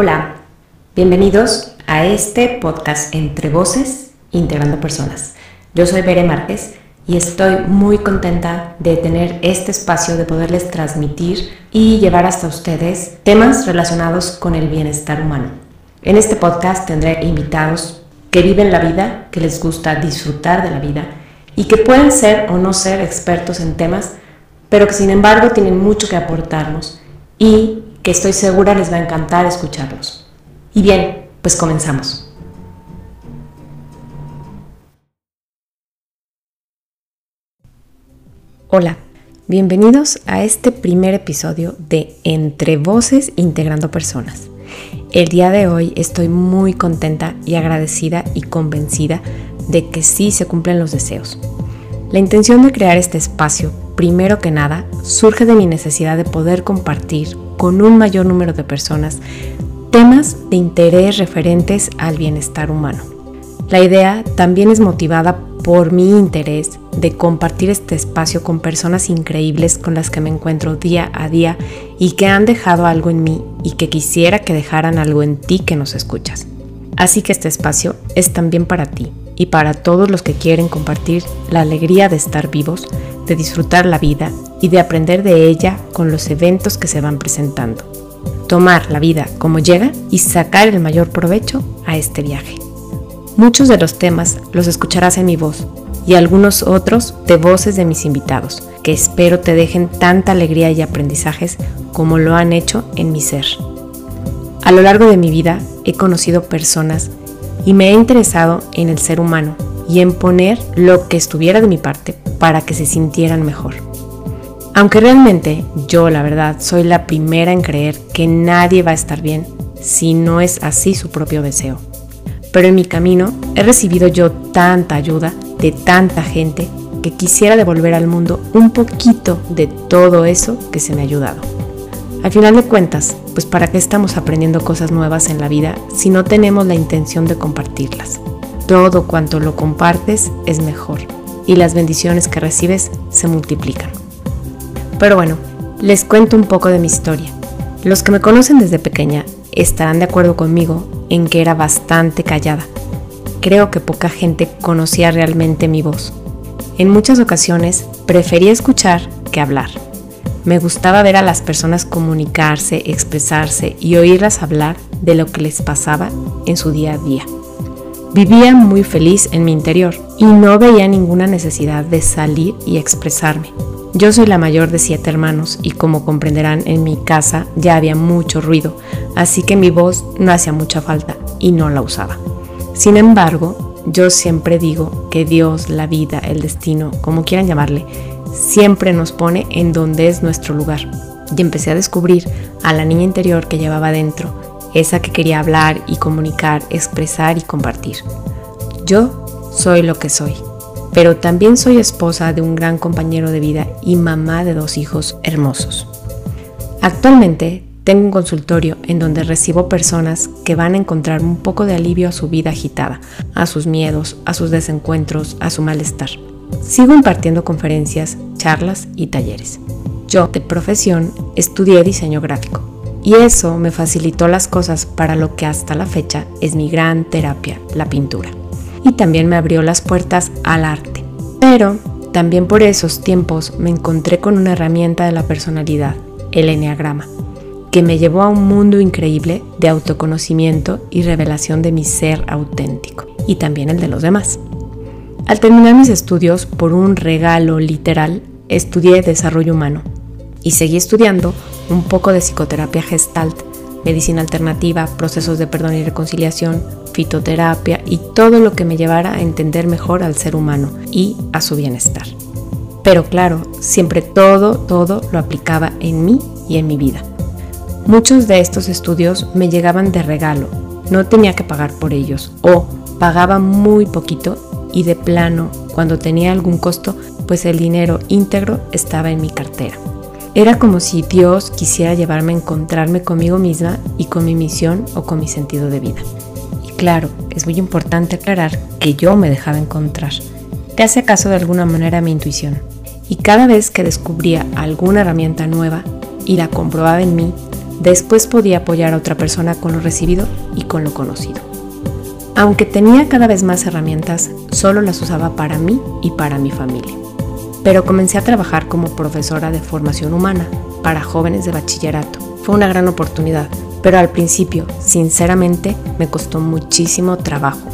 Hola, bienvenidos a este podcast Entre Voces, Integrando Personas. Yo soy Bere Márquez y estoy muy contenta de tener este espacio de poderles transmitir y llevar hasta ustedes temas relacionados con el bienestar humano. En este podcast tendré invitados que viven la vida, que les gusta disfrutar de la vida y que pueden ser o no ser expertos en temas, pero que sin embargo tienen mucho que aportarnos y que estoy segura les va a encantar escucharlos. Y bien, pues comenzamos. Hola, bienvenidos a este primer episodio de Entre Voces Integrando Personas. El día de hoy estoy muy contenta y agradecida y convencida de que sí se cumplen los deseos. La intención de crear este espacio, primero que nada, surge de mi necesidad de poder compartir con un mayor número de personas temas de interés referentes al bienestar humano. La idea también es motivada por mi interés de compartir este espacio con personas increíbles con las que me encuentro día a día y que han dejado algo en mí y que quisiera que dejaran algo en ti que nos escuchas. Así que este espacio es también para ti y para todos los que quieren compartir la alegría de estar vivos, de disfrutar la vida y de aprender de ella con los eventos que se van presentando. Tomar la vida como llega y sacar el mayor provecho a este viaje. Muchos de los temas los escucharás en mi voz y algunos otros de voces de mis invitados, que espero te dejen tanta alegría y aprendizajes como lo han hecho en mi ser. A lo largo de mi vida he conocido personas y me he interesado en el ser humano y en poner lo que estuviera de mi parte para que se sintieran mejor. Aunque realmente yo, la verdad, soy la primera en creer que nadie va a estar bien si no es así su propio deseo. Pero en mi camino he recibido yo tanta ayuda de tanta gente que quisiera devolver al mundo un poquito de todo eso que se me ha ayudado. Al final de cuentas, pues para qué estamos aprendiendo cosas nuevas en la vida si no tenemos la intención de compartirlas. Todo cuanto lo compartes es mejor y las bendiciones que recibes se multiplican. Pero bueno, les cuento un poco de mi historia. Los que me conocen desde pequeña estarán de acuerdo conmigo en que era bastante callada. Creo que poca gente conocía realmente mi voz. En muchas ocasiones prefería escuchar que hablar me gustaba ver a las personas comunicarse, expresarse y oírlas hablar de lo que les pasaba en su día a día. Vivía muy feliz en mi interior y no veía ninguna necesidad de salir y expresarme. Yo soy la mayor de siete hermanos y como comprenderán en mi casa ya había mucho ruido, así que mi voz no hacía mucha falta y no la usaba. Sin embargo, yo siempre digo que Dios, la vida, el destino, como quieran llamarle, siempre nos pone en donde es nuestro lugar. Y empecé a descubrir a la niña interior que llevaba dentro, esa que quería hablar y comunicar, expresar y compartir. Yo soy lo que soy, pero también soy esposa de un gran compañero de vida y mamá de dos hijos hermosos. Actualmente tengo un consultorio en donde recibo personas que van a encontrar un poco de alivio a su vida agitada, a sus miedos, a sus desencuentros, a su malestar. Sigo impartiendo conferencias, charlas y talleres. Yo, de profesión, estudié diseño gráfico y eso me facilitó las cosas para lo que hasta la fecha es mi gran terapia, la pintura. Y también me abrió las puertas al arte. Pero también por esos tiempos me encontré con una herramienta de la personalidad, el enneagrama, que me llevó a un mundo increíble de autoconocimiento y revelación de mi ser auténtico y también el de los demás. Al terminar mis estudios, por un regalo literal, estudié desarrollo humano y seguí estudiando un poco de psicoterapia gestalt, medicina alternativa, procesos de perdón y reconciliación, fitoterapia y todo lo que me llevara a entender mejor al ser humano y a su bienestar. Pero claro, siempre todo, todo lo aplicaba en mí y en mi vida. Muchos de estos estudios me llegaban de regalo, no tenía que pagar por ellos o pagaba muy poquito y de plano, cuando tenía algún costo, pues el dinero íntegro estaba en mi cartera. Era como si Dios quisiera llevarme a encontrarme conmigo misma y con mi misión o con mi sentido de vida. Y claro, es muy importante aclarar que yo me dejaba encontrar, que hace caso de alguna manera a mi intuición. Y cada vez que descubría alguna herramienta nueva y la comprobaba en mí, después podía apoyar a otra persona con lo recibido y con lo conocido. Aunque tenía cada vez más herramientas, solo las usaba para mí y para mi familia. Pero comencé a trabajar como profesora de formación humana para jóvenes de bachillerato. Fue una gran oportunidad, pero al principio, sinceramente, me costó muchísimo trabajo.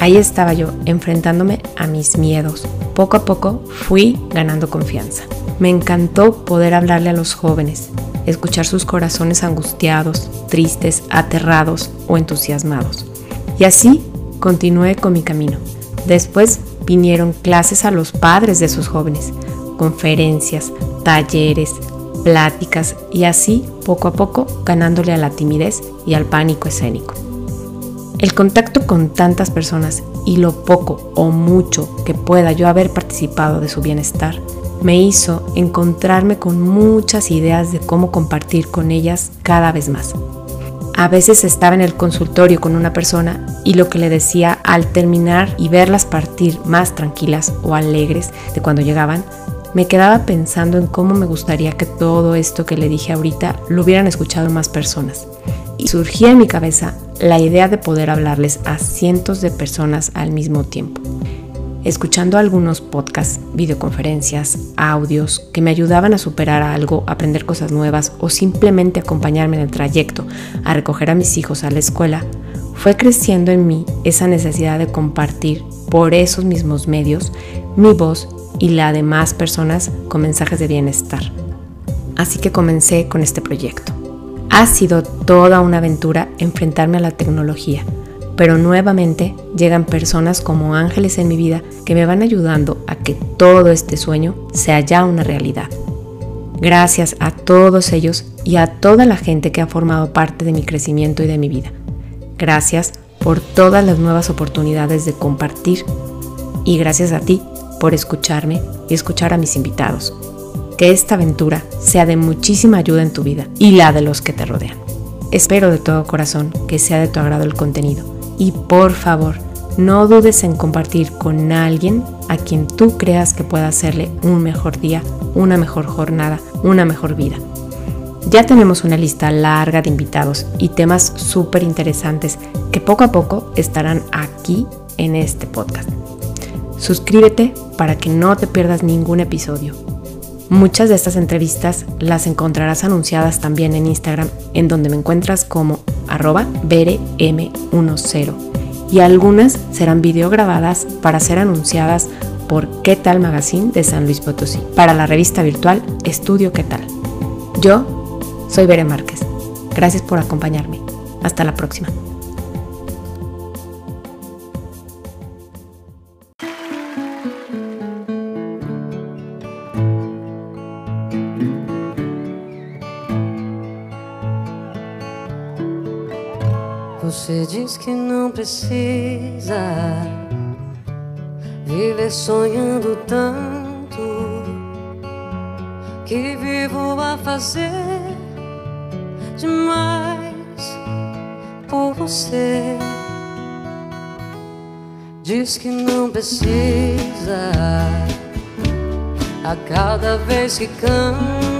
Ahí estaba yo, enfrentándome a mis miedos. Poco a poco fui ganando confianza. Me encantó poder hablarle a los jóvenes, escuchar sus corazones angustiados, tristes, aterrados o entusiasmados. Y así continué con mi camino. Después vinieron clases a los padres de sus jóvenes, conferencias, talleres, pláticas y así poco a poco ganándole a la timidez y al pánico escénico. El contacto con tantas personas y lo poco o mucho que pueda yo haber participado de su bienestar me hizo encontrarme con muchas ideas de cómo compartir con ellas cada vez más. A veces estaba en el consultorio con una persona y lo que le decía al terminar y verlas partir más tranquilas o alegres de cuando llegaban, me quedaba pensando en cómo me gustaría que todo esto que le dije ahorita lo hubieran escuchado más personas. Y surgía en mi cabeza la idea de poder hablarles a cientos de personas al mismo tiempo escuchando algunos podcasts, videoconferencias, audios que me ayudaban a superar algo, aprender cosas nuevas o simplemente acompañarme en el trayecto a recoger a mis hijos a la escuela, fue creciendo en mí esa necesidad de compartir por esos mismos medios mi voz y la de más personas con mensajes de bienestar. Así que comencé con este proyecto. Ha sido toda una aventura enfrentarme a la tecnología pero nuevamente llegan personas como ángeles en mi vida que me van ayudando a que todo este sueño sea ya una realidad. Gracias a todos ellos y a toda la gente que ha formado parte de mi crecimiento y de mi vida. Gracias por todas las nuevas oportunidades de compartir y gracias a ti por escucharme y escuchar a mis invitados. Que esta aventura sea de muchísima ayuda en tu vida y la de los que te rodean. Espero de todo corazón que sea de tu agrado el contenido y por favor, no dudes en compartir con alguien a quien tú creas que pueda hacerle un mejor día, una mejor jornada, una mejor vida. Ya tenemos una lista larga de invitados y temas súper interesantes que poco a poco estarán aquí en este podcast. Suscríbete para que no te pierdas ningún episodio. Muchas de estas entrevistas las encontrarás anunciadas también en Instagram, en donde me encuentras como arroba BRM10 y algunas serán videograbadas para ser anunciadas por ¿Qué tal Magazine de San Luis Potosí para la revista virtual Estudio ¿Qué tal? Yo soy Bere Márquez. Gracias por acompañarme. Hasta la próxima. Você diz que não precisa viver sonhando tanto que vivo a fazer demais por você. Diz que não precisa a cada vez que canto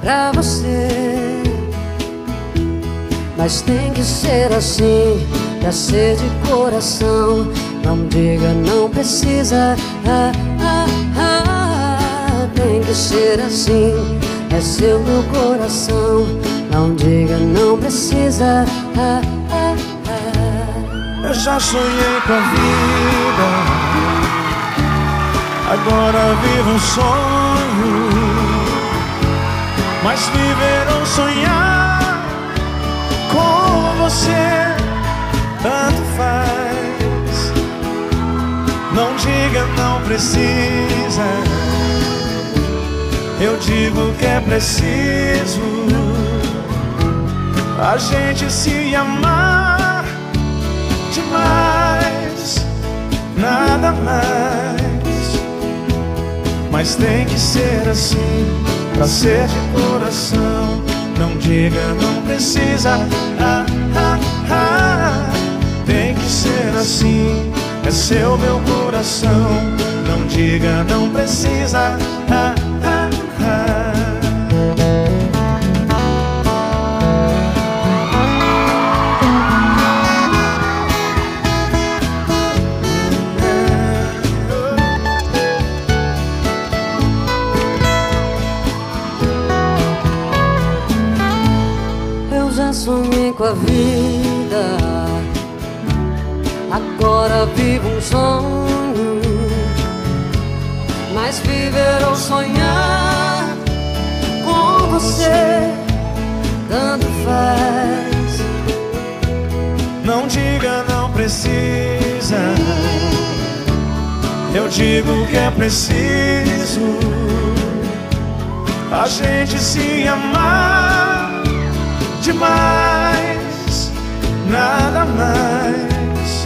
pra você. Mas tem que ser assim, pra ser de coração. Não diga, não precisa. Ah, ah, ah. Tem que ser assim, é seu meu coração. Não diga, não precisa. Ah, ah, ah. Eu já sonhei com a vida. Agora vivo um sonho, mas viver ou sonhar com você tanto faz. Não diga não precisa, eu digo que é preciso a gente se amar demais, nada mais. Mas tem que ser assim, pra ser de coração. Não diga, não precisa. Ah, ah, ah. Tem que ser assim, é seu meu coração. Não diga, não precisa. Vida, agora vivo um sonho. Mas viver ou sonhar com você, tanto faz. Não diga, não precisa. Eu digo que é preciso a gente se amar demais, nada mais.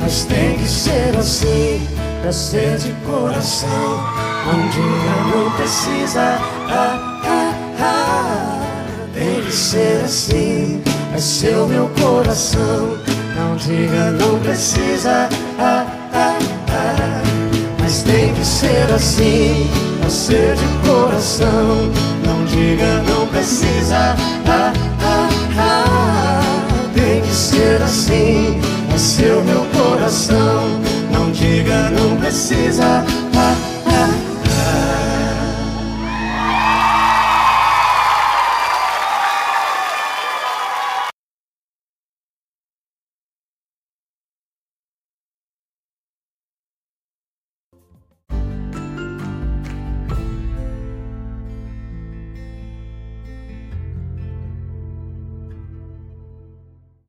Mas tem que ser assim, pra ser de coração. Não diga, não precisa. Ah, ah, ah. Tem que ser assim, é seu meu coração. Não diga, não precisa. Ah, ah, ah. Mas tem que ser assim, pra ser de coração. Não diga, não precisa. Ah, ah. Ser assim, é seu meu coração. Não diga, não precisa.